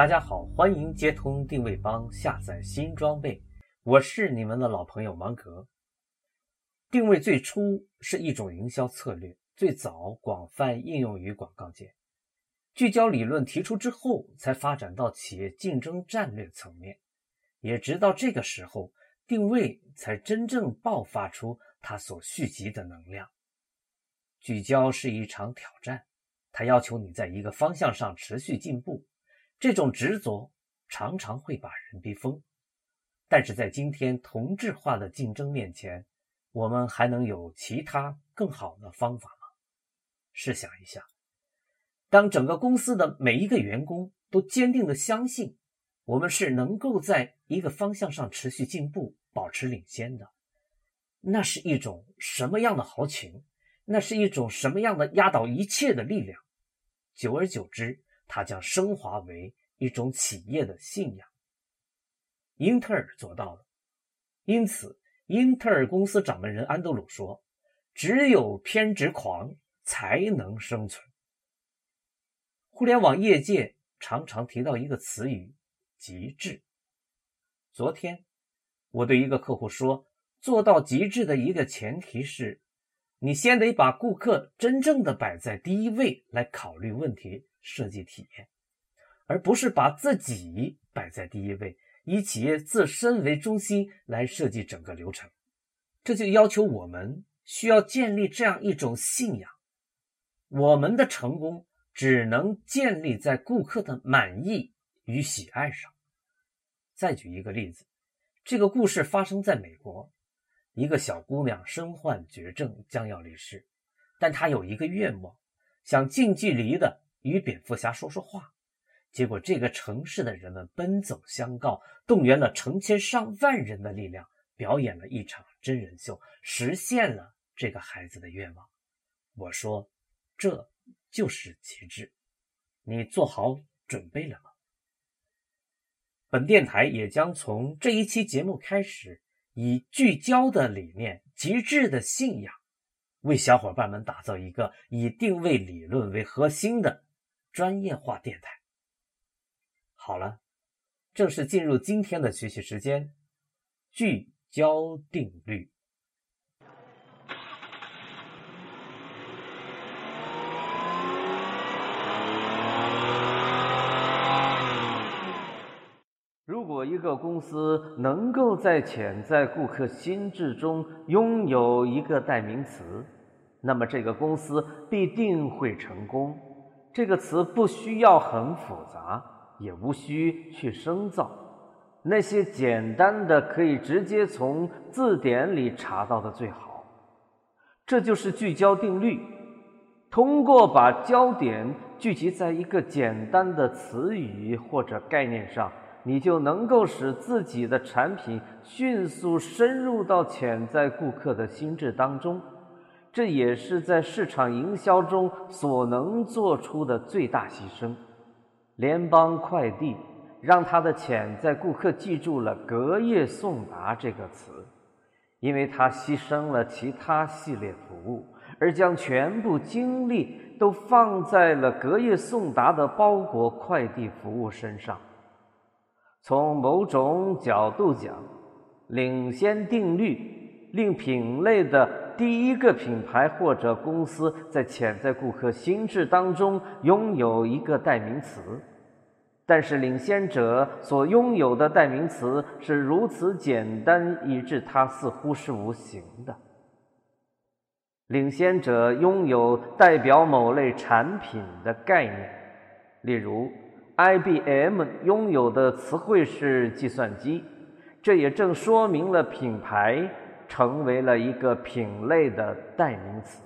大家好，欢迎接通定位帮下载新装备，我是你们的老朋友芒格。定位最初是一种营销策略，最早广泛应用于广告界。聚焦理论提出之后，才发展到企业竞争战略层面。也直到这个时候，定位才真正爆发出它所蓄积的能量。聚焦是一场挑战，它要求你在一个方向上持续进步。这种执着常常会把人逼疯。但是在今天同质化的竞争面前，我们还能有其他更好的方法吗？试想一下，当整个公司的每一个员工都坚定的相信我们是能够在一个方向上持续进步、保持领先的，那是一种什么样的豪情？那是一种什么样的压倒一切的力量？久而久之，它将升华为一种企业的信仰。英特尔做到了，因此。英特尔公司掌门人安德鲁说：“只有偏执狂才能生存。”互联网业界常常提到一个词语“极致”。昨天，我对一个客户说：“做到极致的一个前提是，你先得把顾客真正的摆在第一位来考虑问题、设计体验，而不是把自己摆在第一位。”以企业自身为中心来设计整个流程，这就要求我们需要建立这样一种信仰：我们的成功只能建立在顾客的满意与喜爱上。再举一个例子，这个故事发生在美国，一个小姑娘身患绝症，将要离世，但她有一个愿望，想近距离的与蝙蝠侠说说话。结果，这个城市的人们奔走相告，动员了成千上万人的力量，表演了一场真人秀，实现了这个孩子的愿望。我说，这就是极致。你做好准备了吗？本电台也将从这一期节目开始，以聚焦的理念、极致的信仰，为小伙伴们打造一个以定位理论为核心的专业化电台。好了，正式进入今天的学习时间。聚焦定律。如如果一个公司能够在潜在顾客心智中拥有一个代名词，那么这个公司必定会成功。这个词不需要很复杂。也无需去深造，那些简单的可以直接从字典里查到的最好。这就是聚焦定律。通过把焦点聚集在一个简单的词语或者概念上，你就能够使自己的产品迅速深入到潜在顾客的心智当中。这也是在市场营销中所能做出的最大牺牲。联邦快递让他的潜在顾客记住了“隔夜送达”这个词，因为他牺牲了其他系列服务，而将全部精力都放在了隔夜送达的包裹快递服务身上。从某种角度讲，领先定律令品类的第一个品牌或者公司在潜在顾客心智当中拥有一个代名词。但是，领先者所拥有的代名词是如此简单，以致它似乎是无形的。领先者拥有代表某类产品的概念，例如，IBM 拥有的词汇是计算机，这也正说明了品牌成为了一个品类的代名词。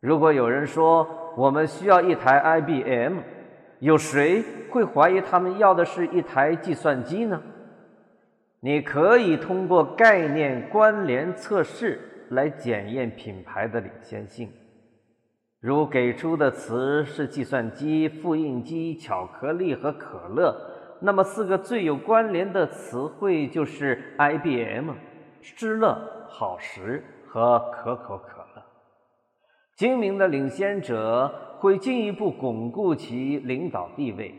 如果有人说我们需要一台 IBM，有谁会怀疑他们要的是一台计算机呢？你可以通过概念关联测试来检验品牌的领先性。如给出的词是计算机、复印机、巧克力和可乐，那么四个最有关联的词汇就是 IBM、施乐、好时和可口可乐。精明的领先者会进一步巩固其领导地位。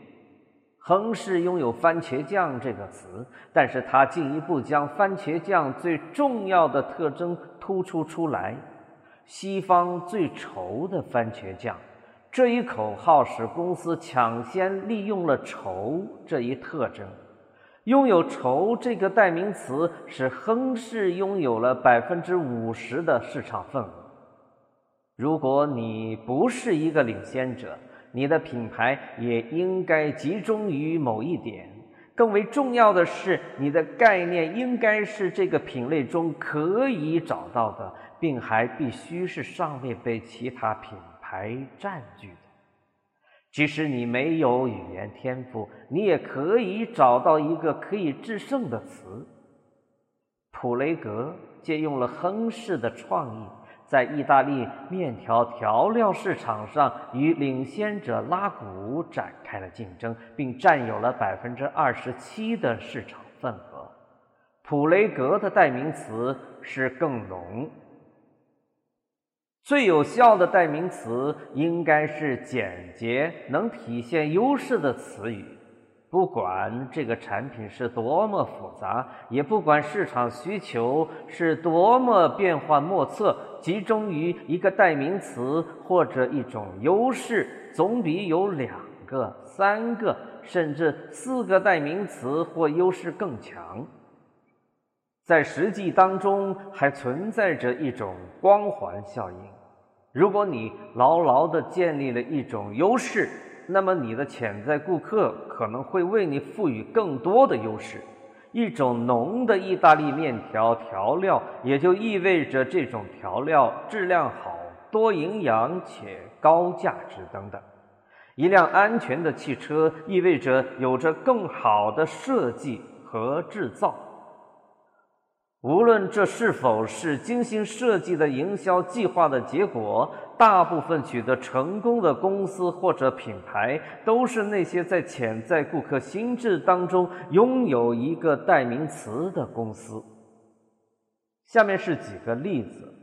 亨氏拥有“番茄酱”这个词，但是他进一步将番茄酱最重要的特征突出出来：西方最稠的番茄酱。这一口号使公司抢先利用了“稠”这一特征。拥有“稠”这个代名词，使亨氏拥有了百分之五十的市场份额。如果你不是一个领先者，你的品牌也应该集中于某一点。更为重要的是，你的概念应该是这个品类中可以找到的，并还必须是尚未被其他品牌占据的。即使你没有语言天赋，你也可以找到一个可以制胜的词。普雷格借用了亨氏的创意。在意大利面条调料市场上，与领先者拉古展开了竞争，并占有了百分之二十七的市场份额。普雷格的代名词是“更浓”，最有效的代名词应该是简洁、能体现优势的词语。不管这个产品是多么复杂，也不管市场需求是多么变幻莫测，集中于一个代名词或者一种优势，总比有两个、三个甚至四个代名词或优势更强。在实际当中，还存在着一种光环效应。如果你牢牢地建立了一种优势，那么你的潜在顾客可能会为你赋予更多的优势。一种浓的意大利面条调料，也就意味着这种调料质量好、多营养且高价值等等。一辆安全的汽车，意味着有着更好的设计和制造。无论这是否是精心设计的营销计划的结果，大部分取得成功的公司或者品牌，都是那些在潜在顾客心智当中拥有一个代名词的公司。下面是几个例子。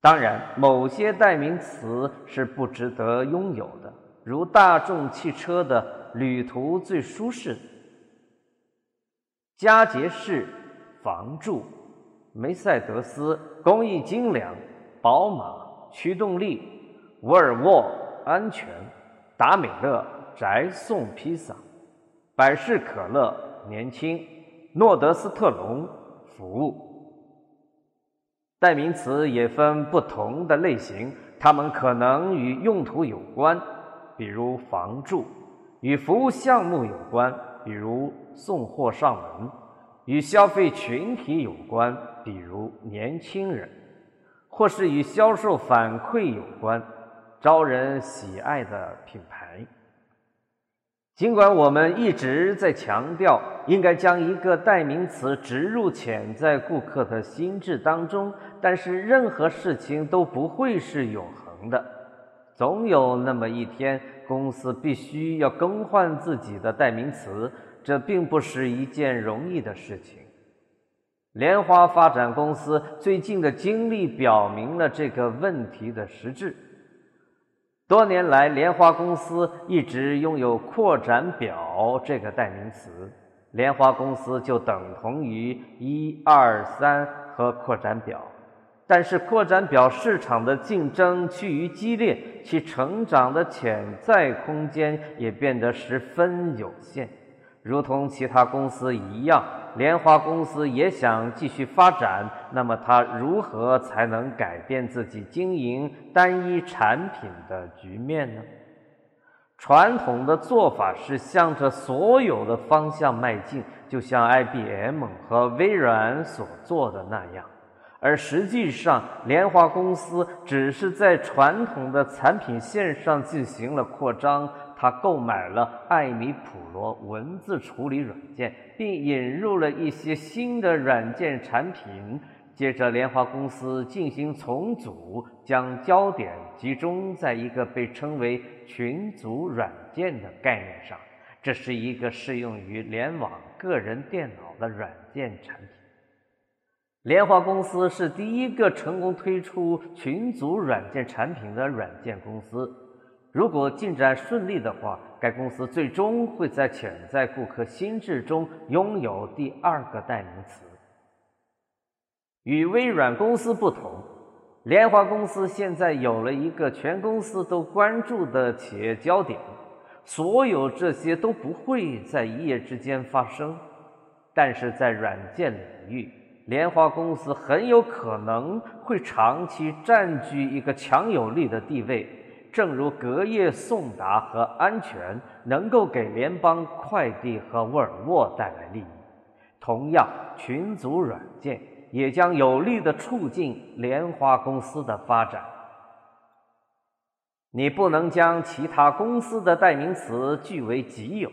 当然，某些代名词是不值得拥有的，如大众汽车的“旅途最舒适”，佳洁士。房住，梅赛德斯工艺精良，宝马驱动力，沃尔沃安全，达美乐宅送披萨，百事可乐年轻，诺德斯特隆服务。代名词也分不同的类型，它们可能与用途有关，比如房住；与服务项目有关，比如送货上门。与消费群体有关，比如年轻人，或是与销售反馈有关，招人喜爱的品牌。尽管我们一直在强调应该将一个代名词植入潜在顾客的心智当中，但是任何事情都不会是永恒的。总有那么一天，公司必须要更换自己的代名词。这并不是一件容易的事情。莲花发展公司最近的经历表明了这个问题的实质。多年来，莲花公司一直拥有“扩展表”这个代名词，莲花公司就等同于一二三和扩展表。但是，扩展表市场的竞争趋于激烈，其成长的潜在空间也变得十分有限。如同其他公司一样，莲花公司也想继续发展。那么，它如何才能改变自己经营单一产品的局面呢？传统的做法是向着所有的方向迈进，就像 IBM 和微软所做的那样。而实际上，莲花公司只是在传统的产品线上进行了扩张。他购买了艾米普罗文字处理软件，并引入了一些新的软件产品。接着，莲花公司进行重组，将焦点集中在一个被称为群组软件的概念上。这是一个适用于联网个人电脑的软件产品。莲花公司是第一个成功推出群组软件产品的软件公司。如果进展顺利的话，该公司最终会在潜在顾客心智中拥有第二个代名词。与微软公司不同，莲花公司现在有了一个全公司都关注的企业焦点。所有这些都不会在一夜之间发生，但是在软件领域，莲花公司很有可能会长期占据一个强有力的地位。正如隔夜送达和安全能够给联邦快递和沃尔沃带来利益，同样，群组软件。也将有力的促进莲花公司的发展。你不能将其他公司的代名词据为己有。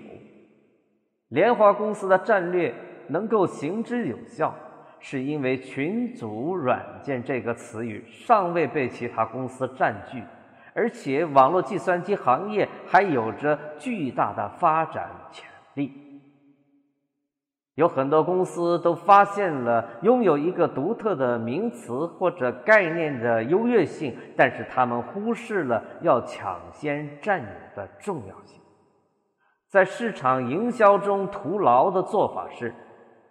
莲花公司的战略能够行之有效，是因为“群组软件”这个词语尚未被其他公司占据，而且网络计算机行业还有着巨大的发展潜力。有很多公司都发现了拥有一个独特的名词或者概念的优越性，但是他们忽视了要抢先占有的重要性。在市场营销中，徒劳的做法是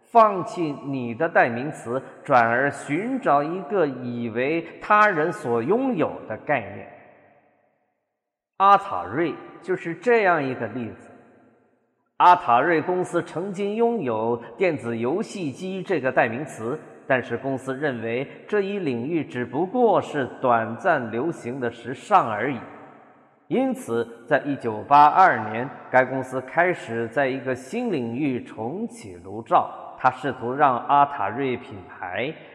放弃你的代名词，转而寻找一个以为他人所拥有的概念。阿塔瑞就是这样一个例子。阿塔瑞公司曾经拥有电子游戏机这个代名词，但是公司认为这一领域只不过是短暂流行的时尚而已。因此，在一九八二年，该公司开始在一个新领域重启炉灶。他试图让阿塔瑞品牌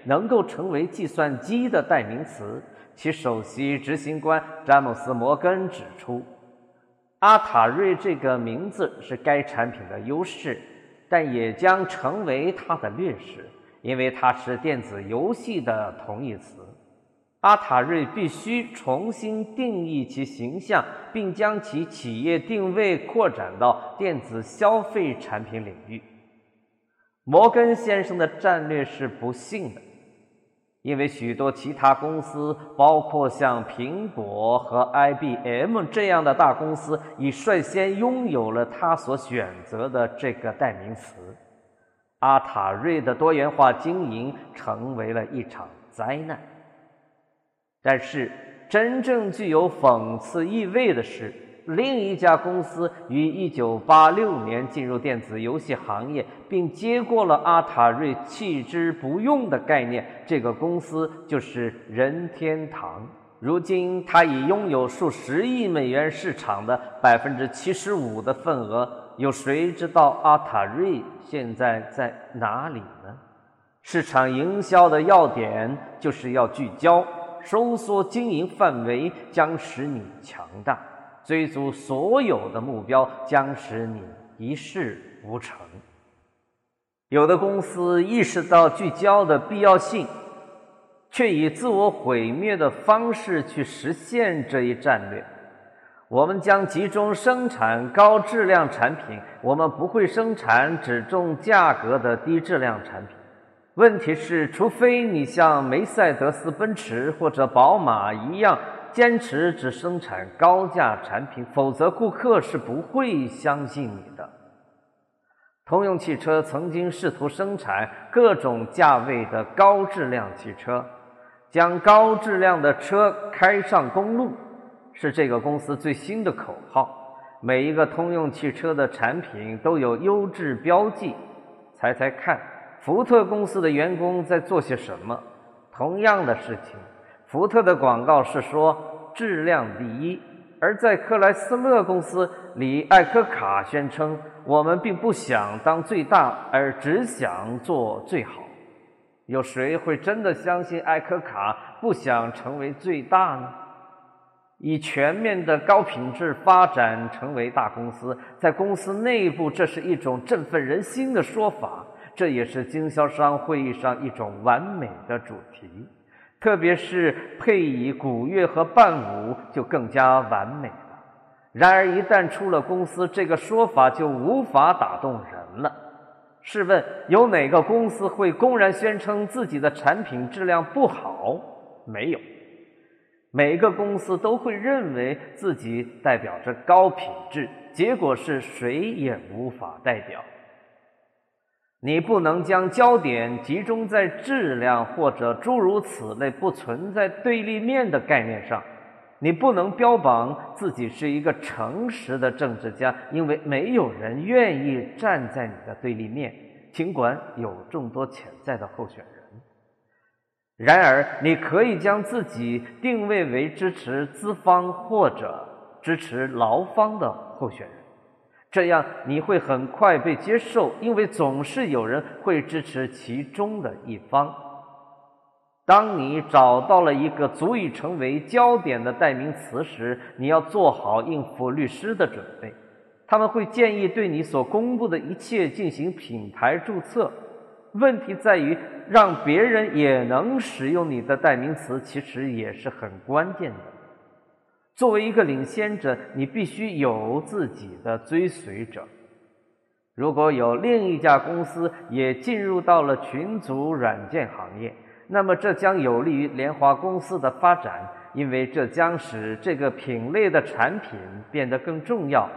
能够成为计算机的代名词。其首席执行官詹姆斯·摩根指出。阿塔瑞这个名字是该产品的优势，但也将成为它的劣势，因为它是电子游戏的同义词。阿塔瑞必须重新定义其形象，并将其企业定位扩展到电子消费产品领域。摩根先生的战略是不幸的。因为许多其他公司，包括像苹果和 IBM 这样的大公司，已率先拥有了他所选择的这个代名词。阿塔瑞的多元化经营成为了一场灾难。但是，真正具有讽刺意味的是。另一家公司于1986年进入电子游戏行业，并接过了阿塔瑞弃之不用的概念。这个公司就是任天堂。如今，它已拥有数十亿美元市场的百分之七十五的份额。有谁知道阿塔瑞现在在哪里呢？市场营销的要点就是要聚焦，收缩经营范围将使你强大。追逐所有的目标将使你一事无成。有的公司意识到聚焦的必要性，却以自我毁灭的方式去实现这一战略。我们将集中生产高质量产品，我们不会生产只重价格的低质量产品。问题是，除非你像梅赛德斯奔驰或者宝马一样。坚持只生产高价产品，否则顾客是不会相信你的。通用汽车曾经试图生产各种价位的高质量汽车，将高质量的车开上公路，是这个公司最新的口号。每一个通用汽车的产品都有优质标记。猜猜看，福特公司的员工在做些什么？同样的事情。福特的广告是说质量第一，而在克莱斯勒公司里，艾科卡宣称我们并不想当最大，而只想做最好。有谁会真的相信艾科卡不想成为最大呢？以全面的高品质发展成为大公司，在公司内部，这是一种振奋人心的说法，这也是经销商会议上一种完美的主题。特别是配以鼓乐和伴舞，就更加完美了。然而，一旦出了公司，这个说法就无法打动人了。试问，有哪个公司会公然宣称自己的产品质量不好？没有。每个公司都会认为自己代表着高品质，结果是谁也无法代表。你不能将焦点集中在质量或者诸如此类不存在对立面的概念上。你不能标榜自己是一个诚实的政治家，因为没有人愿意站在你的对立面，尽管有众多潜在的候选人。然而，你可以将自己定位为支持资方或者支持劳方的候选人，这样你会很快被接受，因为总是有人会支持其中的一方。当你找到了一个足以成为焦点的代名词时，你要做好应付律师的准备，他们会建议对你所公布的一切进行品牌注册。问题在于，让别人也能使用你的代名词，其实也是很关键的。作为一个领先者，你必须有自己的追随者。如果有另一家公司也进入到了群组软件行业，那么这将有利于联华公司的发展，因为这将使这个品类的产品变得更重要。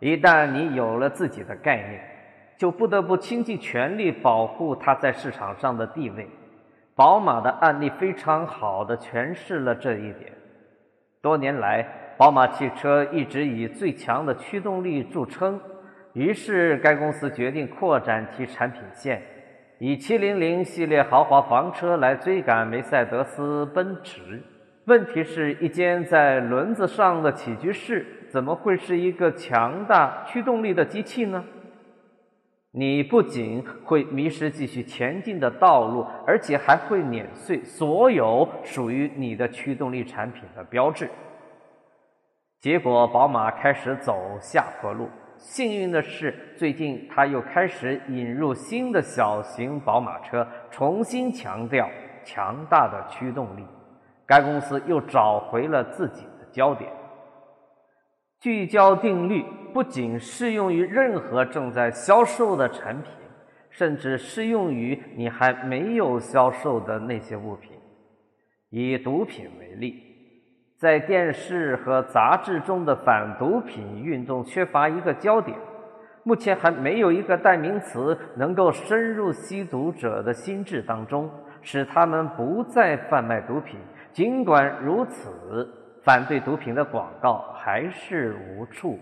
一旦你有了自己的概念。就不得不倾尽全力保护它在市场上的地位。宝马的案例非常好的诠释了这一点。多年来，宝马汽车一直以最强的驱动力著称，于是该公司决定扩展其产品线，以700系列豪华房车来追赶梅赛德斯奔驰。问题是一间在轮子上的起居室，怎么会是一个强大驱动力的机器呢？你不仅会迷失继续前进的道路，而且还会碾碎所有属于你的驱动力产品的标志。结果，宝马开始走下坡路。幸运的是，最近他又开始引入新的小型宝马车，重新强调强大的驱动力。该公司又找回了自己的焦点。聚焦定律不仅适用于任何正在销售的产品，甚至适用于你还没有销售的那些物品。以毒品为例，在电视和杂志中的反毒品运动缺乏一个焦点，目前还没有一个代名词能够深入吸毒者的心智当中，使他们不再贩卖毒品。尽管如此。反对毒品的广告还是无处，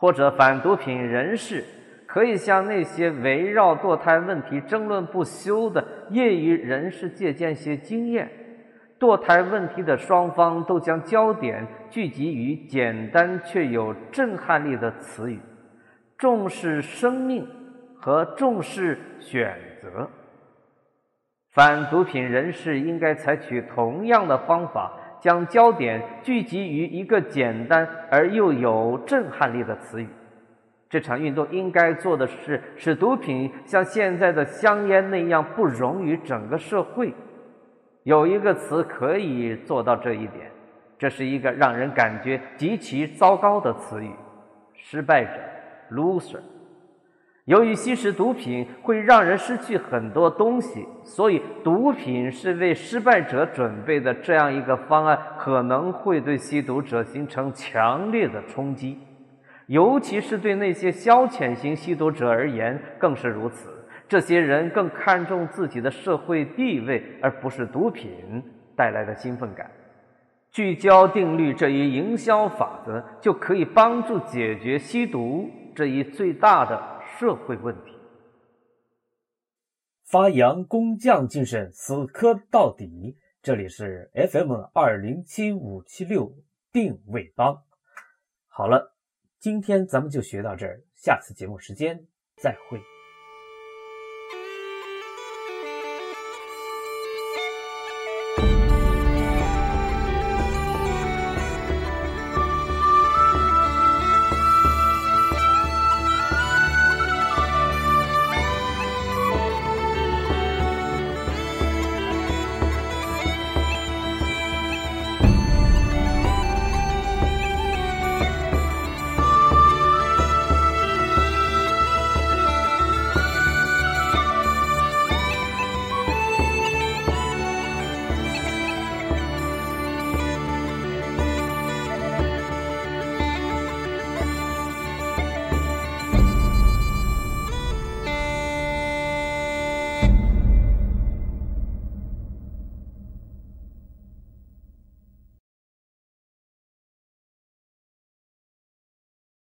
或者反毒品人士可以向那些围绕堕胎问题争论不休的业余人士借鉴些经验。堕胎问题的双方都将焦点聚集于简单却有震撼力的词语：重视生命和重视选择。反毒品人士应该采取同样的方法，将焦点聚集于一个简单而又有震撼力的词语。这场运动应该做的是使毒品像现在的香烟那样不容于整个社会。有一个词可以做到这一点，这是一个让人感觉极其糟糕的词语：失败者 （loser）。由于吸食毒品会让人失去很多东西，所以毒品是为失败者准备的。这样一个方案可能会对吸毒者形成强烈的冲击，尤其是对那些消遣型吸毒者而言更是如此。这些人更看重自己的社会地位，而不是毒品带来的兴奋感。聚焦定律这一营销法则就可以帮助解决吸毒这一最大的。社会问题，发扬工匠精神，死磕到底。这里是 FM 二零七五七六定位帮。好了，今天咱们就学到这儿，下次节目时间再会。